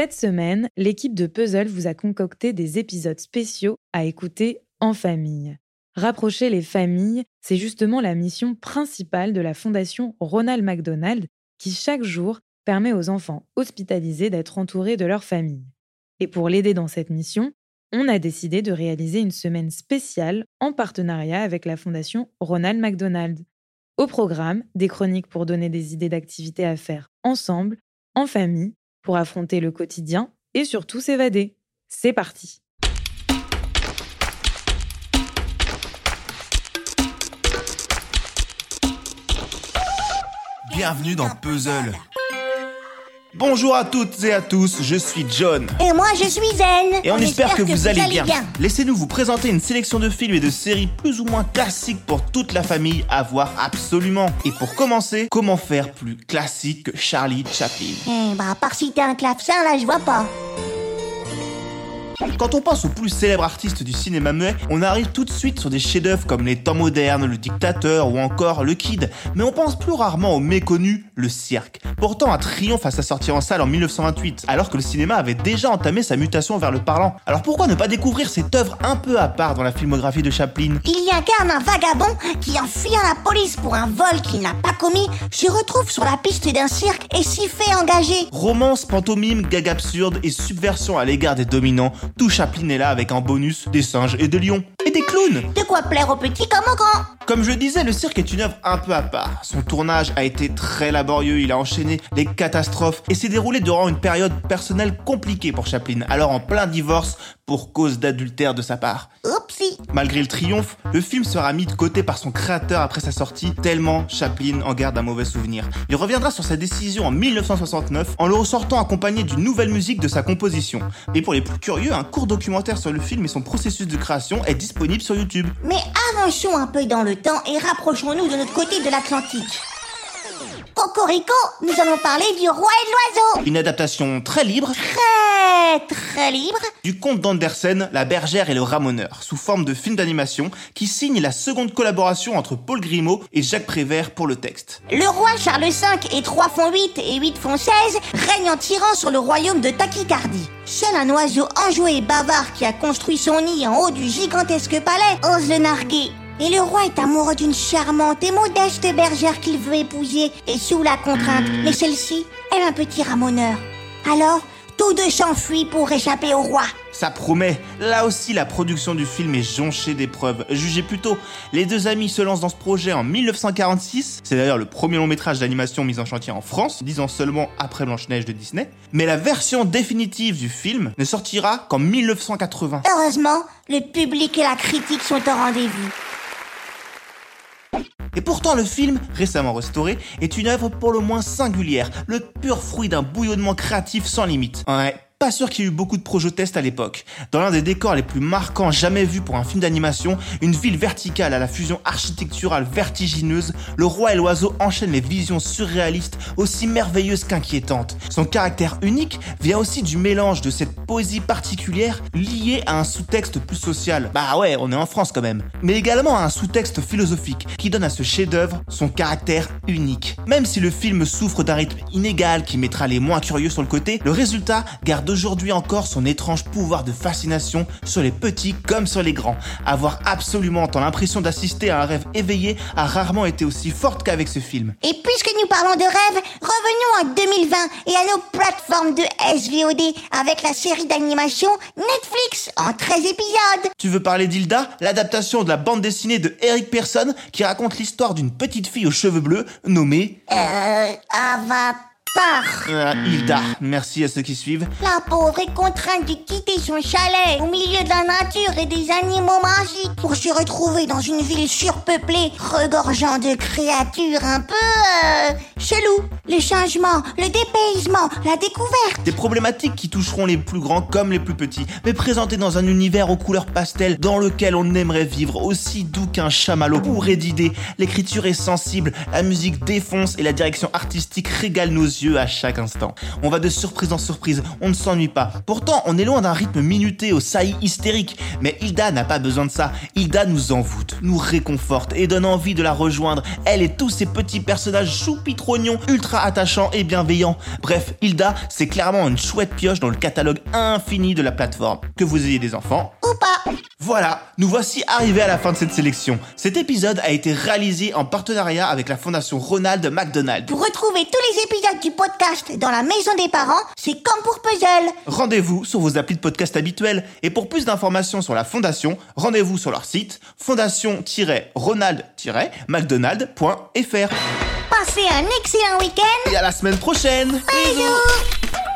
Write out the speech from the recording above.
Cette semaine, l'équipe de Puzzle vous a concocté des épisodes spéciaux à écouter en famille. Rapprocher les familles, c'est justement la mission principale de la Fondation Ronald McDonald qui chaque jour permet aux enfants hospitalisés d'être entourés de leur famille. Et pour l'aider dans cette mission, on a décidé de réaliser une semaine spéciale en partenariat avec la Fondation Ronald McDonald. Au programme, des chroniques pour donner des idées d'activités à faire ensemble, en famille, pour affronter le quotidien et surtout s'évader. C'est parti Bienvenue dans Puzzle. Bonjour à toutes et à tous, je suis John. Et moi je suis Zen. Et on, espère, que, vous, allez bien. Laissez-nous vous présenter une sélection de films et de séries plus ou moins classiques pour toute la famille à voir absolument. Et pour commencer, comment faire plus classique que Charlie Chaplin? Eh bah, à part si t'es un clavecin, là je vois pas. Quand on pense aux plus célèbres artistes du cinéma muet, on arrive tout de suite sur des chefs-d'œuvre comme Les Temps modernes, Le Dictateur ou encore Le Kid, mais on pense plus rarement au méconnu Le Cirque. Pourtant, un triomphe à sa sortie en salle en 1928, alors que le cinéma avait déjà entamé sa mutation vers le parlant. Alors pourquoi ne pas découvrir cette œuvre un peu à part dans la filmographie de Chaplin? Il y incarne un vagabond qui, en fuyant la police pour un vol qu'il n'a pas commis, se retrouve sur la piste d'un cirque et s'y fait engager. Romance, pantomime, gag absurde et subversion à l'égard des dominants, tout Chaplin est là avec un bonus des singes et des lions. Et des clowns De quoi plaire aux petits comme aux grands Comme je disais, le cirque est une œuvre un peu à part. Son tournage a été très laborieux, il a enchaîné les catastrophes et s'est déroulé durant une période personnelle compliquée pour Chaplin, alors en plein divorce pour cause d'adultère de sa part. Oupsie Malgré le triomphe, le film sera mis de côté par son créateur après sa sortie, tellement Chaplin en garde un mauvais souvenir. Il reviendra sur sa décision en 1969 en le ressortant accompagné d'une nouvelle musique de sa composition. Et pour les plus curieux, un court documentaire sur le film et son processus de création est disponible sur YouTube. Mais avançons un peu dans le temps et rapprochons-nous de notre côté de l'Atlantique. Cocorico, nous allons parler du roi et de l'oiseau. Une adaptation très libre Très, très libre. du conte d'Andersen, La bergère et le ramoneur, sous forme de film d'animation qui signe la seconde collaboration entre Paul Grimaud et Jacques Prévert pour le texte. Le roi Charles V et 3 font 8 et 8 font 16 règne en tyran sur le royaume de Tachycardie. Seul un oiseau enjoué et bavard qui a construit son nid en haut du gigantesque palais ose le narguer. Et le roi est amoureux d'une charmante et modeste bergère qu'il veut épouser et sous la contrainte. Mais celle-ci est un petit ramoneur. Alors, tous deux s'enfuient pour échapper au roi. Ça promet. Là aussi, la production du film est jonchée d'épreuves. Jugez plutôt, les deux amis se lancent dans ce projet en 1946. C'est d'ailleurs le premier long métrage d'animation mis en chantier en France, dix ans seulement après Blanche-Neige de Disney. Mais la version définitive du film ne sortira qu'en 1980. Heureusement, le public et la critique sont au rendez-vous. Et pourtant, le film, récemment restauré, est une œuvre pour le moins singulière, le pur fruit d'un bouillonnement créatif sans limite. Ouais. Pas sûr qu'il y ait eu beaucoup de projets tests à l'époque. Dans l'un des décors les plus marquants jamais vus pour un film d'animation, une ville verticale à la fusion architecturale vertigineuse, le roi et l'oiseau enchaînent les visions surréalistes aussi merveilleuses qu'inquiétantes. Son caractère unique vient aussi du mélange de cette poésie particulière liée à un sous-texte plus social. Bah ouais, on est en France quand même. Mais également à un sous-texte philosophique qui donne à ce chef-d'œuvre son caractère unique. Même si le film souffre d'un rythme inégal qui mettra les moins curieux sur le côté, le résultat garde aujourd'hui encore son étrange pouvoir de fascination sur les petits comme sur les grands. Avoir absolument tant l'impression d'assister à un rêve éveillé a rarement été aussi forte qu'avec ce film. Et puisque nous parlons de rêve, revenons en 2020 et à nos plateformes de SVOD avec la série d'animation Netflix en 13 épisodes. Tu veux parler d'Hilda, l'adaptation de la bande dessinée de Eric Pearson qui raconte l'histoire d'une petite fille aux cheveux bleus nommée Euh, Avatar. euh, Hilda. Merci à ceux qui suivent. La pauvre est contrainte de quitter son chalet au milieu de la nature et des animaux magiques pour se retrouver dans une ville surpeuplée, regorgeant de créatures un peu euh, chelou. Le changement, le dépaysement, la découverte. Des problématiques qui toucheront les plus grands comme les plus petits, mais présentées dans un univers aux couleurs pastel dans lequel on aimerait vivre aussi doux qu'un chamallow bourré d'idées. L'écriture est sensible, la musique défonce et la direction artistique régale nos yeux à chaque instant. On va de surprise en surprise, on ne s'ennuie pas. Pourtant, on est loin d'un rythme minuté au saillie hystérique. Mais Hilda n'a pas besoin de ça. Hilda nous envoûte, nous réconforte et donne envie de la rejoindre. Elle et tous ces petits personnages choupitrognons, ultra attachants et bienveillants. Bref, Hilda, c'est clairement une chouette pioche dans le catalogue infini de la plateforme. Que vous ayez des enfants pas voilà, nous voici arrivés à la fin de cette sélection. Cet épisode a été réalisé en partenariat avec la fondation Ronald McDonald. Pour retrouver tous les épisodes du podcast dans la maison des parents, c'est comme pour Puzzle. Rendez-vous sur vos applis de podcast habituels et pour plus d'informations sur la fondation, rendez-vous sur leur site fondation-ronald-mcdonald.fr. Passez un excellent week-end. Et à la semaine prochaine Bisous